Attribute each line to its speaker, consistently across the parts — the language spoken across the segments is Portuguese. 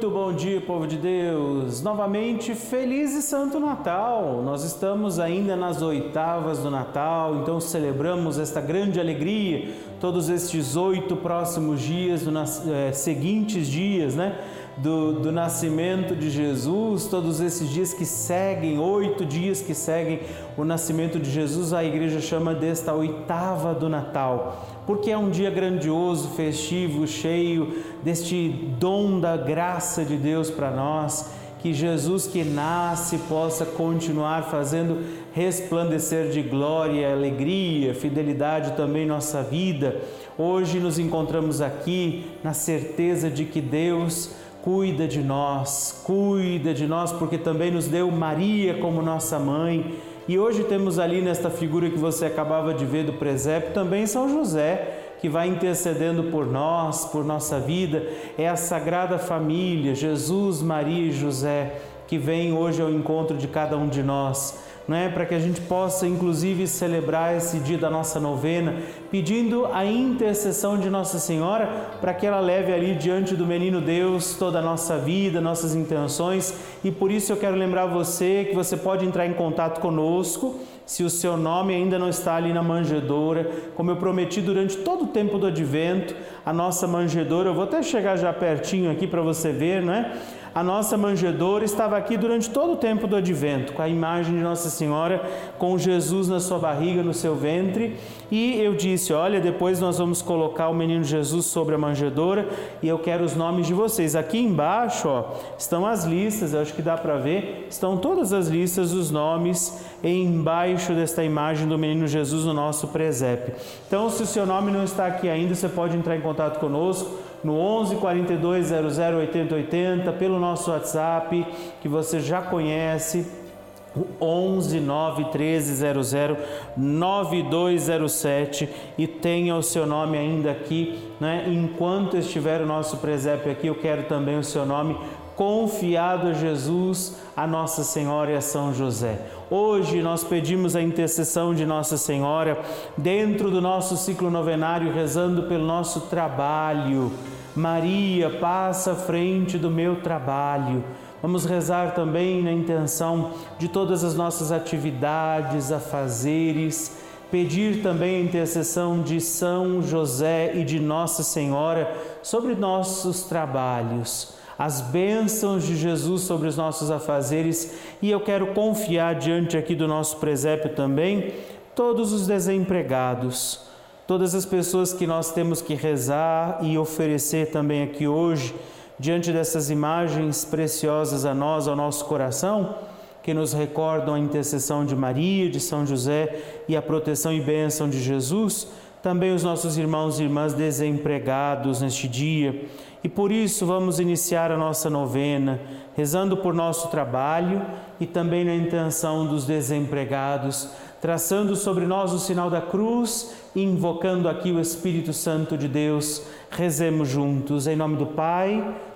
Speaker 1: Muito bom dia, povo de Deus! Novamente, feliz e santo Natal! Nós estamos ainda nas oitavas do Natal, então celebramos esta grande alegria, todos estes oito próximos dias, do, é, seguintes dias, né? Do, do nascimento de Jesus, todos esses dias que seguem, oito dias que seguem o nascimento de Jesus, a igreja chama desta oitava do Natal porque é um dia grandioso, festivo, cheio deste dom da graça de Deus para nós. Que Jesus que nasce possa continuar fazendo resplandecer de glória, alegria, fidelidade também nossa vida. Hoje nos encontramos aqui na certeza de que Deus cuida de nós, cuida de nós porque também nos deu Maria como nossa mãe e hoje temos ali nesta figura que você acabava de ver do presépio também São José, que vai intercedendo por nós, por nossa vida. É a Sagrada Família, Jesus, Maria e José, que vem hoje ao encontro de cada um de nós né, para que a gente possa inclusive celebrar esse dia da nossa novena, pedindo a intercessão de Nossa Senhora para que ela leve ali diante do menino Deus toda a nossa vida, nossas intenções. E por isso eu quero lembrar você que você pode entrar em contato conosco se o seu nome ainda não está ali na manjedoura, como eu prometi durante todo o tempo do advento, a nossa manjedoura, eu vou até chegar já pertinho aqui para você ver, não é? a nossa manjedoura estava aqui durante todo o tempo do advento, com a imagem de Nossa Senhora, com Jesus na sua barriga, no seu ventre. E eu disse: Olha, depois nós vamos colocar o menino Jesus sobre a manjedoura e eu quero os nomes de vocês. Aqui embaixo ó, estão as listas, acho que dá para ver, estão todas as listas dos nomes embaixo desta imagem do menino Jesus no nosso presépio. Então, se o seu nome não está aqui ainda, você pode entrar em contato conosco no 11 42 00 80 80, pelo nosso WhatsApp, que você já conhece, 11 9 13 00 9207 e tenha o seu nome ainda aqui, né? Enquanto estiver o nosso presépio aqui, eu quero também o seu nome confiado a Jesus, a Nossa Senhora e a São José. Hoje nós pedimos a intercessão de Nossa Senhora dentro do nosso ciclo novenário, rezando pelo nosso trabalho. Maria, passa à frente do meu trabalho. Vamos rezar também na intenção de todas as nossas atividades, afazeres, pedir também a intercessão de São José e de Nossa Senhora sobre nossos trabalhos. As bênçãos de Jesus sobre os nossos afazeres. E eu quero confiar diante aqui do nosso presépio também todos os desempregados, todas as pessoas que nós temos que rezar e oferecer também aqui hoje, diante dessas imagens preciosas a nós, ao nosso coração, que nos recordam a intercessão de Maria, de São José e a proteção e bênção de Jesus, também os nossos irmãos e irmãs desempregados neste dia e por isso vamos iniciar a nossa novena, rezando por nosso trabalho e também na intenção dos desempregados, traçando sobre nós o sinal da cruz e invocando aqui o Espírito Santo de Deus. Rezemos juntos, em nome do Pai,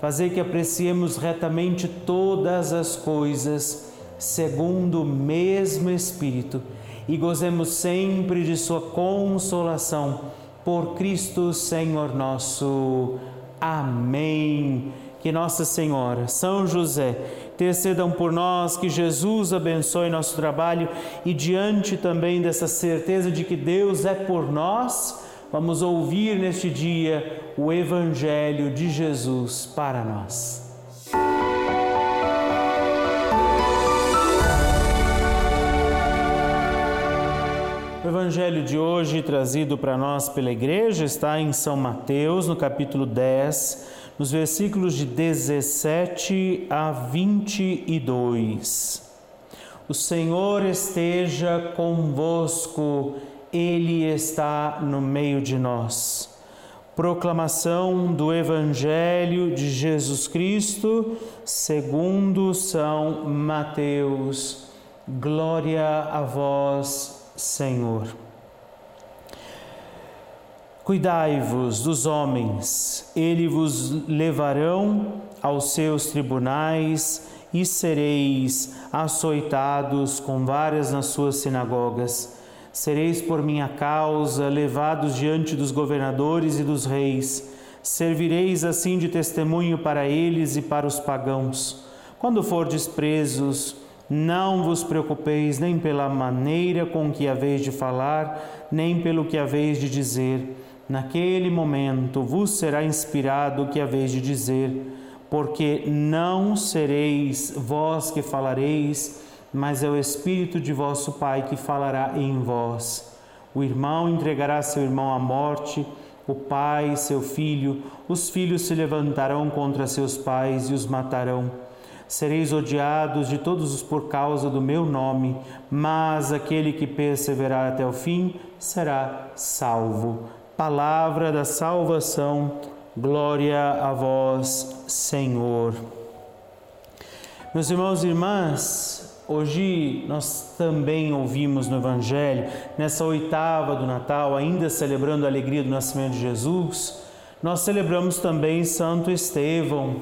Speaker 1: fazei que apreciemos retamente todas as coisas segundo o mesmo Espírito e gozemos sempre de Sua consolação. Por Cristo Senhor nosso. Amém que Nossa Senhora, São José, intercedam por nós, que Jesus abençoe nosso trabalho e diante também dessa certeza de que Deus é por nós, vamos ouvir neste dia o Evangelho de Jesus para nós. O Evangelho de hoje, trazido para nós pela Igreja, está em São Mateus, no capítulo 10, nos versículos de 17 a 22. O Senhor esteja convosco, Ele está no meio de nós. Proclamação do Evangelho de Jesus Cristo, segundo São Mateus. Glória a vós, Senhor. Cuidai-vos dos homens, eles vos levarão aos seus tribunais e sereis açoitados com várias nas suas sinagogas. Sereis por minha causa levados diante dos governadores e dos reis. Servireis assim de testemunho para eles e para os pagãos. Quando fordes presos, não vos preocupeis nem pela maneira com que haveis de falar, nem pelo que haveis de dizer. Naquele momento vos será inspirado o que haveis de dizer, porque não sereis vós que falareis, mas é o Espírito de vosso Pai que falará em vós. O irmão entregará seu irmão à morte, o pai seu filho, os filhos se levantarão contra seus pais e os matarão Sereis odiados de todos por causa do meu nome, mas aquele que perseverar até o fim será salvo. Palavra da salvação, glória a vós, Senhor. Meus irmãos e irmãs, hoje nós também ouvimos no Evangelho, nessa oitava do Natal, ainda celebrando a alegria do nascimento de Jesus, nós celebramos também Santo Estevão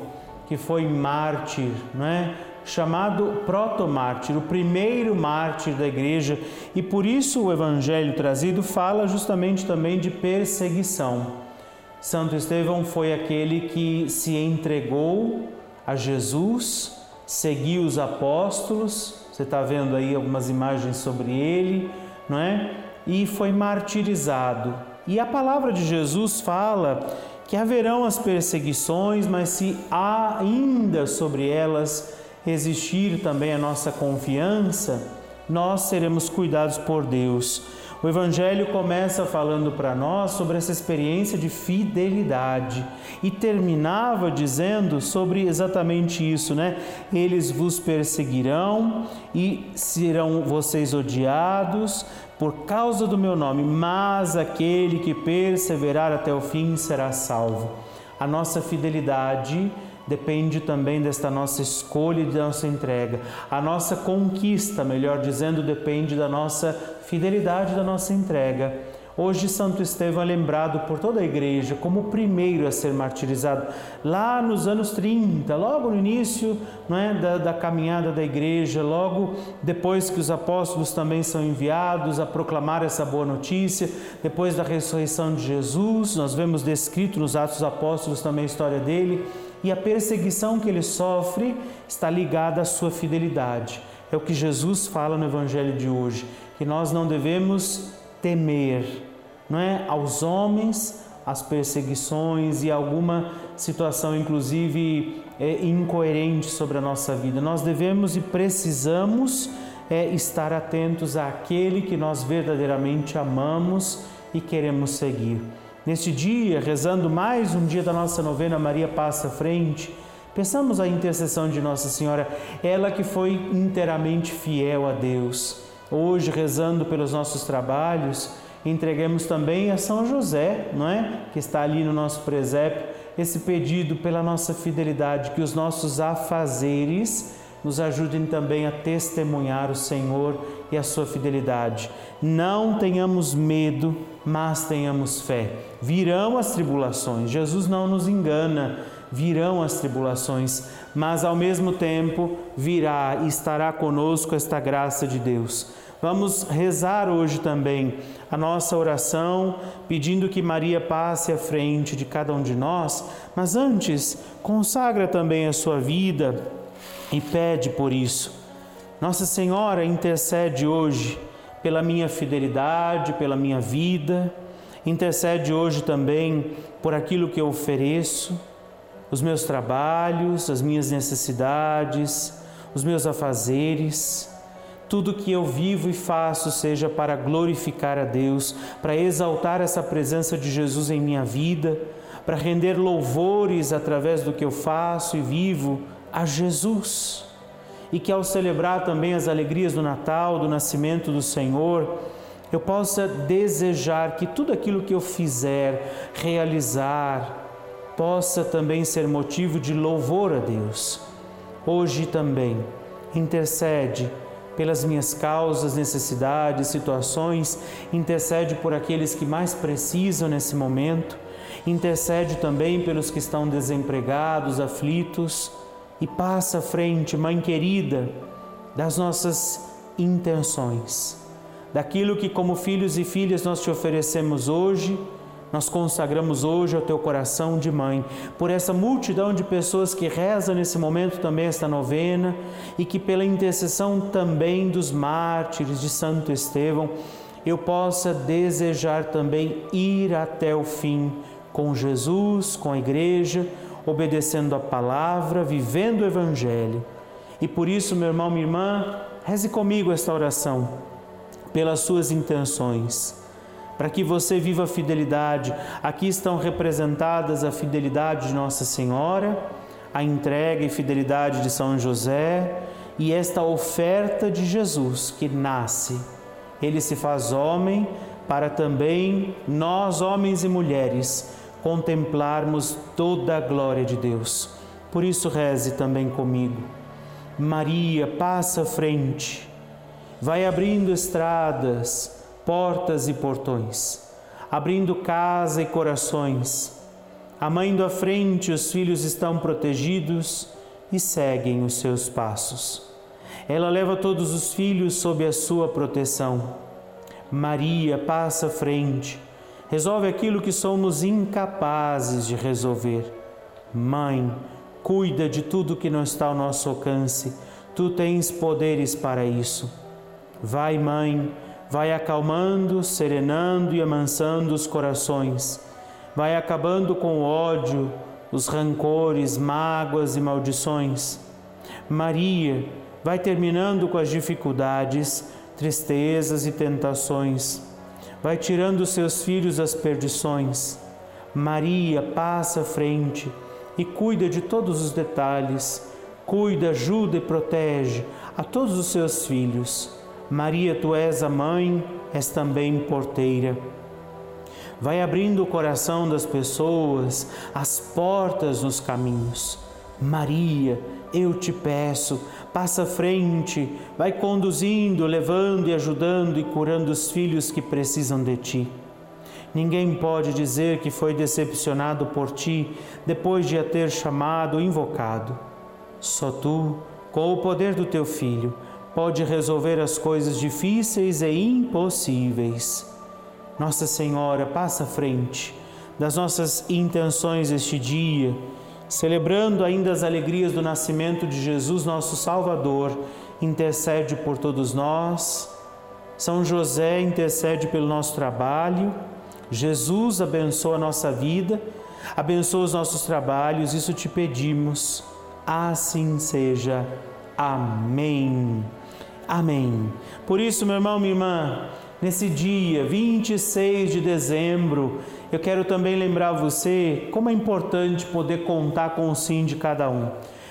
Speaker 1: que foi mártir, não é? chamado protomártir, o primeiro mártir da igreja, e por isso o evangelho trazido fala justamente também de perseguição. Santo Estevão foi aquele que se entregou a Jesus, seguiu os apóstolos, você está vendo aí algumas imagens sobre ele, não é? E foi martirizado. E a palavra de Jesus fala que haverão as perseguições, mas se ainda sobre elas existir também a nossa confiança, nós seremos cuidados por Deus. O Evangelho começa falando para nós sobre essa experiência de fidelidade e terminava dizendo sobre exatamente isso, né? Eles vos perseguirão e serão vocês odiados, por causa do meu nome, mas aquele que perseverar até o fim será salvo. A nossa fidelidade depende também desta nossa escolha e da nossa entrega. A nossa conquista, melhor dizendo, depende da nossa fidelidade, da nossa entrega. Hoje, Santo Estevão é lembrado por toda a igreja como o primeiro a ser martirizado. Lá nos anos 30, logo no início é, da, da caminhada da igreja, logo depois que os apóstolos também são enviados a proclamar essa boa notícia, depois da ressurreição de Jesus, nós vemos descrito nos Atos dos Apóstolos também a história dele, e a perseguição que ele sofre está ligada à sua fidelidade. É o que Jesus fala no Evangelho de hoje, que nós não devemos temer, não é, aos homens, as perseguições e alguma situação, inclusive é, incoerente sobre a nossa vida. Nós devemos e precisamos é, estar atentos àquele que nós verdadeiramente amamos e queremos seguir. Neste dia, rezando mais um dia da nossa novena Maria Passa à Frente, pensamos a intercessão de Nossa Senhora, ela que foi inteiramente fiel a Deus Hoje, rezando pelos nossos trabalhos, entreguemos também a São José, não é? Que está ali no nosso presépio, esse pedido pela nossa fidelidade, que os nossos afazeres nos ajudem também a testemunhar o Senhor e a sua fidelidade. Não tenhamos medo, mas tenhamos fé. Virão as tribulações, Jesus não nos engana, virão as tribulações, mas ao mesmo tempo virá e estará conosco esta graça de Deus. Vamos rezar hoje também a nossa oração, pedindo que Maria passe à frente de cada um de nós, mas antes, consagra também a sua vida e pede por isso. Nossa Senhora intercede hoje pela minha fidelidade, pela minha vida, intercede hoje também por aquilo que eu ofereço, os meus trabalhos, as minhas necessidades, os meus afazeres tudo que eu vivo e faço seja para glorificar a Deus, para exaltar essa presença de Jesus em minha vida, para render louvores através do que eu faço e vivo a Jesus. E que ao celebrar também as alegrias do Natal, do nascimento do Senhor, eu possa desejar que tudo aquilo que eu fizer, realizar, possa também ser motivo de louvor a Deus. Hoje também intercede pelas minhas causas, necessidades, situações, intercede por aqueles que mais precisam nesse momento, intercede também pelos que estão desempregados, aflitos e passa à frente, Mãe querida, das nossas intenções, daquilo que, como filhos e filhas, nós te oferecemos hoje nós consagramos hoje ao teu coração de mãe, por essa multidão de pessoas que rezam nesse momento também esta novena e que, pela intercessão também dos mártires de Santo Estevão, eu possa desejar também ir até o fim com Jesus, com a igreja, obedecendo a palavra, vivendo o Evangelho. E por isso, meu irmão, minha irmã, reze comigo esta oração, pelas suas intenções para que você viva a fidelidade. Aqui estão representadas a fidelidade de Nossa Senhora, a entrega e fidelidade de São José e esta oferta de Jesus que nasce. Ele se faz homem para também nós, homens e mulheres, contemplarmos toda a glória de Deus. Por isso, reze também comigo. Maria, passa à frente, vai abrindo estradas portas e portões, abrindo casa e corações. A mãe à frente, os filhos estão protegidos e seguem os seus passos. Ela leva todos os filhos sob a sua proteção. Maria passa à frente, resolve aquilo que somos incapazes de resolver. Mãe, cuida de tudo que não está ao nosso alcance. Tu tens poderes para isso. Vai, mãe, vai acalmando, serenando e amansando os corações, vai acabando com o ódio, os rancores, mágoas e maldições. Maria vai terminando com as dificuldades, tristezas e tentações, vai tirando seus filhos das perdições. Maria passa à frente e cuida de todos os detalhes, cuida, ajuda e protege a todos os seus filhos Maria, tu és a mãe, és também porteira. Vai abrindo o coração das pessoas, as portas nos caminhos. Maria, eu te peço, passa à frente, vai conduzindo, levando e ajudando e curando os filhos que precisam de ti. Ninguém pode dizer que foi decepcionado por ti depois de a ter chamado invocado. Só tu, com o poder do teu filho, pode resolver as coisas difíceis e impossíveis. Nossa Senhora, passa à frente das nossas intenções este dia, celebrando ainda as alegrias do nascimento de Jesus, nosso Salvador, intercede por todos nós. São José intercede pelo nosso trabalho. Jesus abençoa a nossa vida, abençoa os nossos trabalhos, isso te pedimos. Assim seja. Amém. Amém. Por isso, meu irmão, minha irmã, nesse dia 26 de dezembro, eu quero também lembrar você como é importante poder contar com o sim de cada um.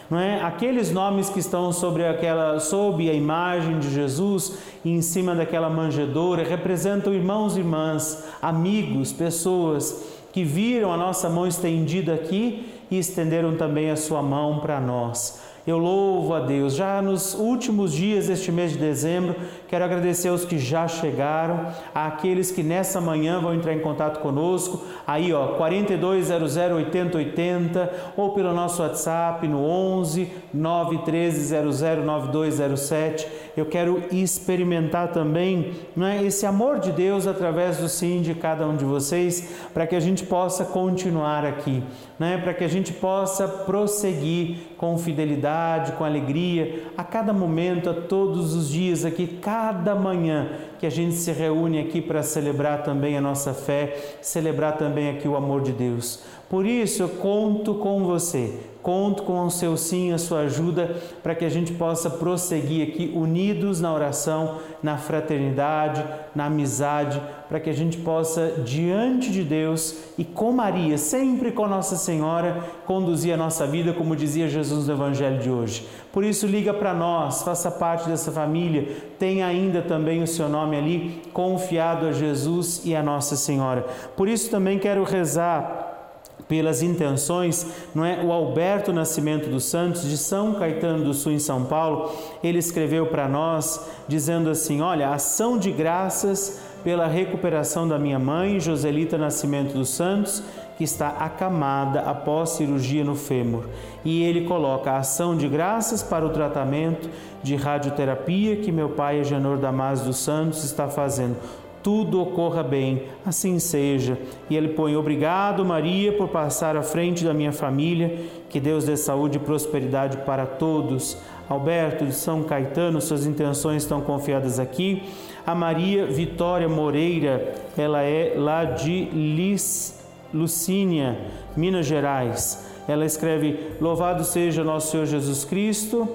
Speaker 1: Não é? Aqueles nomes que estão sobre aquela sob a imagem de Jesus e em cima daquela manjedoura representam irmãos e irmãs, amigos, pessoas que viram a nossa mão estendida aqui e estenderam também a sua mão para nós. Eu louvo a Deus. Já nos últimos dias deste mês de dezembro, quero agradecer aos que já chegaram, àqueles que nessa manhã vão entrar em contato conosco, aí ó, 4200 8080 ou pelo nosso WhatsApp no 11 913 9207. Eu quero experimentar também não é, esse amor de Deus através do sim de cada um de vocês, para que a gente possa continuar aqui, né? para que a gente possa prosseguir com fidelidade, com alegria, a cada momento, a todos os dias aqui, cada manhã que a gente se reúne aqui para celebrar também a nossa fé, celebrar também aqui o amor de Deus. Por isso eu conto com você, conto com o seu sim, a sua ajuda, para que a gente possa prosseguir aqui unidos na oração, na fraternidade, na amizade, para que a gente possa, diante de Deus e com Maria, sempre com Nossa Senhora, conduzir a nossa vida, como dizia Jesus no Evangelho de hoje. Por isso, liga para nós, faça parte dessa família, tenha ainda também o seu nome ali, confiado a Jesus e a Nossa Senhora. Por isso, também quero rezar pelas intenções, não é? O Alberto Nascimento dos Santos de São Caetano do Sul em São Paulo, ele escreveu para nós dizendo assim: "Olha, ação de graças pela recuperação da minha mãe, Joselita Nascimento dos Santos, que está acamada após cirurgia no fêmur. E ele coloca a ação de graças para o tratamento de radioterapia que meu pai, Agenor Damasio dos Santos, está fazendo tudo ocorra bem, assim seja. E ele põe: Obrigado, Maria, por passar à frente da minha família. Que Deus dê saúde e prosperidade para todos. Alberto de São Caetano, suas intenções estão confiadas aqui. A Maria Vitória Moreira, ela é lá de Lis, Lucínia, Minas Gerais. Ela escreve: Louvado seja nosso Senhor Jesus Cristo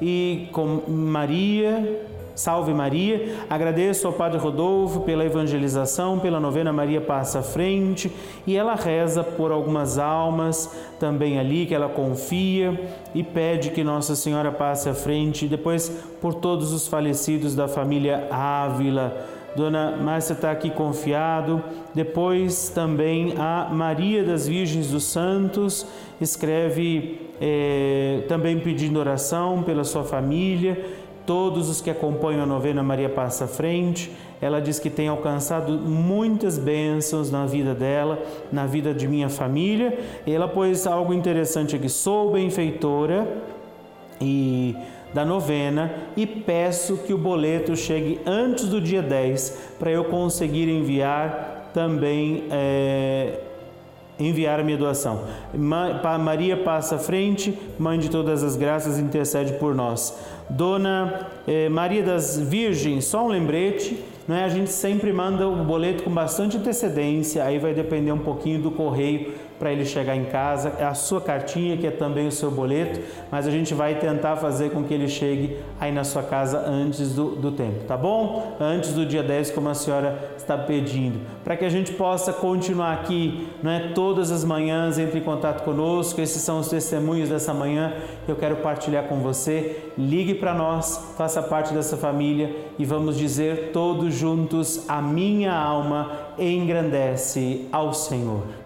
Speaker 1: e com Maria Salve Maria. Agradeço ao Padre Rodolfo pela evangelização, pela novena Maria Passa à Frente e ela reza por algumas almas também ali que ela confia e pede que Nossa Senhora passe à frente e depois por todos os falecidos da família Ávila. Dona Márcia está aqui confiado. Depois também a Maria das Virgens dos Santos escreve é, também pedindo oração pela sua família todos os que acompanham a novena Maria Passa à Frente. Ela diz que tem alcançado muitas bênçãos na vida dela, na vida de minha família. Ela pôs algo interessante aqui: sou benfeitora e da novena e peço que o boleto chegue antes do dia 10 para eu conseguir enviar também é, enviar a minha doação. Maria passa à frente, Mãe de todas as graças, intercede por nós. Dona eh, Maria das Virgens, só um lembrete, não é? A gente sempre manda o boleto com bastante antecedência, aí vai depender um pouquinho do correio para ele chegar em casa, é a sua cartinha que é também o seu boleto, mas a gente vai tentar fazer com que ele chegue aí na sua casa antes do, do tempo, tá bom? Antes do dia 10, como a senhora está pedindo, para que a gente possa continuar aqui, não é? Todas as manhãs, entre em contato conosco, esses são os testemunhos dessa manhã que eu quero partilhar com você. Ligue para nós, faça parte dessa família e vamos dizer todos juntos: a minha alma engrandece ao Senhor.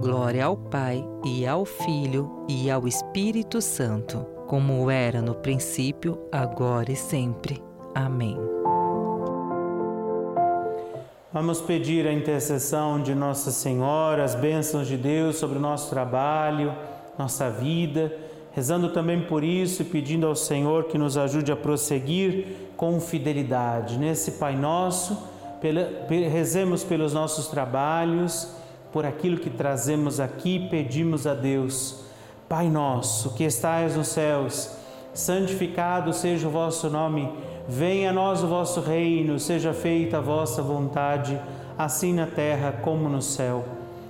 Speaker 2: Glória ao Pai e ao Filho e ao Espírito Santo, como era no princípio, agora e sempre. Amém.
Speaker 1: Vamos pedir a intercessão de Nossa Senhora, as bênçãos de Deus sobre o nosso trabalho, nossa vida, rezando também por isso e pedindo ao Senhor que nos ajude a prosseguir com fidelidade. Nesse Pai Nosso, rezemos pelos nossos trabalhos por aquilo que trazemos aqui, pedimos a Deus. Pai nosso, que estais nos céus, santificado seja o vosso nome, venha a nós o vosso reino, seja feita a vossa vontade, assim na terra como no céu.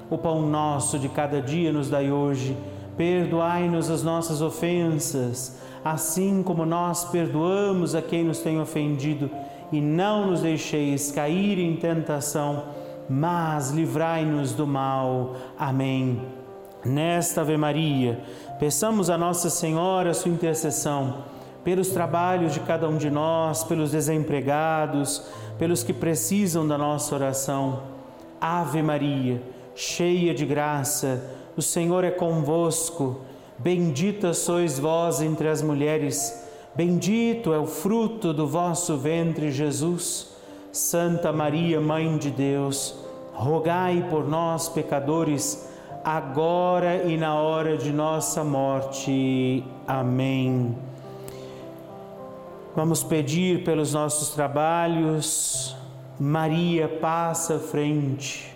Speaker 1: O pão nosso de cada dia nos dai hoje, perdoai-nos as nossas ofensas, assim como nós perdoamos a quem nos tem ofendido, e não nos deixeis cair em tentação mas livrai-nos do mal. Amém. Nesta Ave Maria, peçamos a Nossa Senhora a sua intercessão pelos trabalhos de cada um de nós, pelos desempregados, pelos que precisam da nossa oração. Ave Maria, cheia de graça, o Senhor é convosco. Bendita sois vós entre as mulheres, bendito é o fruto do vosso ventre, Jesus. Santa Maria, Mãe de Deus, rogai por nós, pecadores, agora e na hora de nossa morte. Amém. Vamos pedir pelos nossos trabalhos, Maria passa à frente.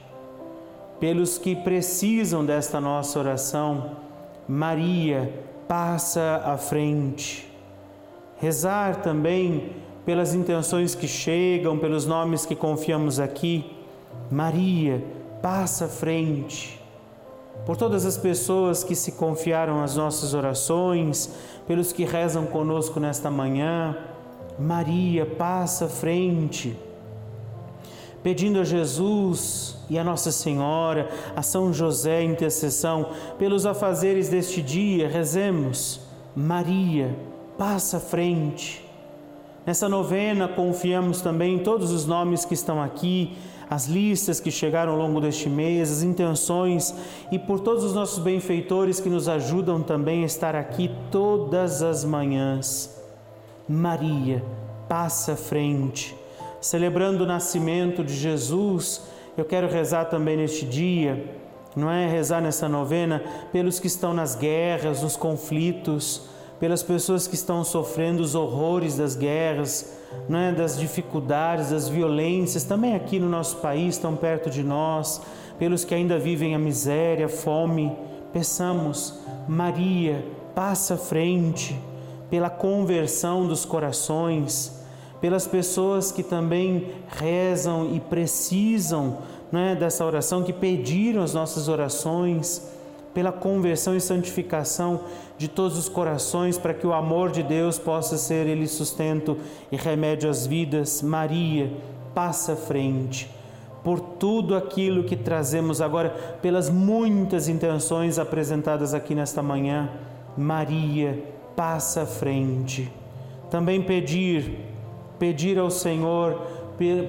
Speaker 1: Pelos que precisam desta nossa oração, Maria passa à frente. Rezar também pelas intenções que chegam, pelos nomes que confiamos aqui, Maria passa à frente por todas as pessoas que se confiaram às nossas orações, pelos que rezam conosco nesta manhã. Maria passa à frente, pedindo a Jesus e a Nossa Senhora, a São José intercessão pelos afazeres deste dia. Rezemos. Maria passa à frente. Nessa novena confiamos também em todos os nomes que estão aqui as listas que chegaram ao longo deste mês, as intenções e por todos os nossos benfeitores que nos ajudam também a estar aqui todas as manhãs. Maria, passa à frente. Celebrando o nascimento de Jesus, eu quero rezar também neste dia, não é rezar nessa novena pelos que estão nas guerras, nos conflitos, pelas pessoas que estão sofrendo os horrores das guerras, né, das dificuldades, das violências, também aqui no nosso país, tão perto de nós, pelos que ainda vivem a miséria, a fome. Peçamos, Maria, passa frente, pela conversão dos corações, pelas pessoas que também rezam e precisam né, dessa oração, que pediram as nossas orações pela conversão e santificação de todos os corações, para que o amor de Deus possa ser ele sustento e remédio às vidas. Maria, passa frente por tudo aquilo que trazemos agora, pelas muitas intenções apresentadas aqui nesta manhã. Maria, passa frente. Também pedir, pedir ao Senhor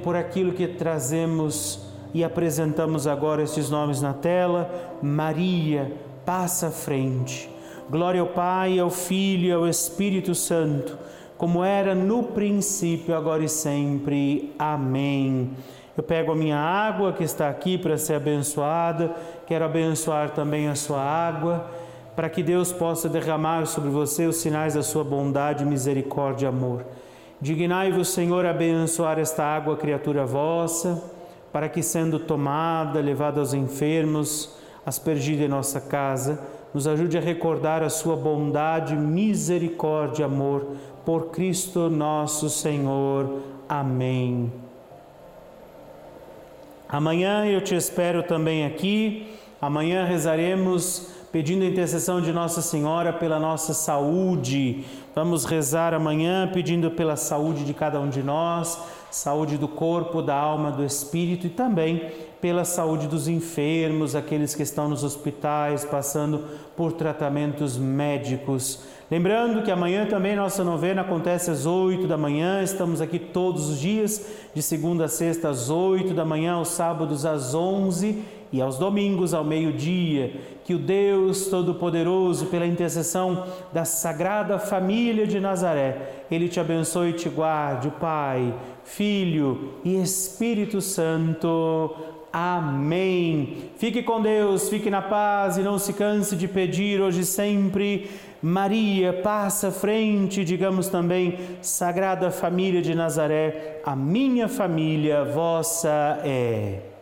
Speaker 1: por aquilo que trazemos e apresentamos agora estes nomes na tela. Maria, passa à frente. Glória ao Pai, ao Filho e ao Espírito Santo, como era no princípio, agora e sempre. Amém. Eu pego a minha água que está aqui para ser abençoada, quero abençoar também a sua água, para que Deus possa derramar sobre você os sinais da sua bondade, misericórdia e amor. Dignai-vos, Senhor, abençoar esta água, criatura vossa para que, sendo tomada, levada aos enfermos, aspergida em nossa casa, nos ajude a recordar a sua bondade, misericórdia amor por Cristo nosso Senhor. Amém. Amanhã eu te espero também aqui. Amanhã rezaremos pedindo a intercessão de Nossa Senhora pela nossa saúde. Vamos rezar amanhã pedindo pela saúde de cada um de nós saúde do corpo, da alma, do espírito e também pela saúde dos enfermos, aqueles que estão nos hospitais passando por tratamentos médicos. Lembrando que amanhã também nossa novena acontece às 8 da manhã, estamos aqui todos os dias, de segunda a sexta às 8 da manhã, aos sábados às 11 e aos domingos ao meio-dia. Que o Deus Todo-Poderoso, pela intercessão da Sagrada Família de Nazaré, Ele te abençoe e te guarde, Pai, Filho e Espírito Santo. Amém. Fique com Deus, fique na paz e não se canse de pedir hoje sempre. Maria, passa frente, digamos também, Sagrada Família de Nazaré, a minha família, vossa é.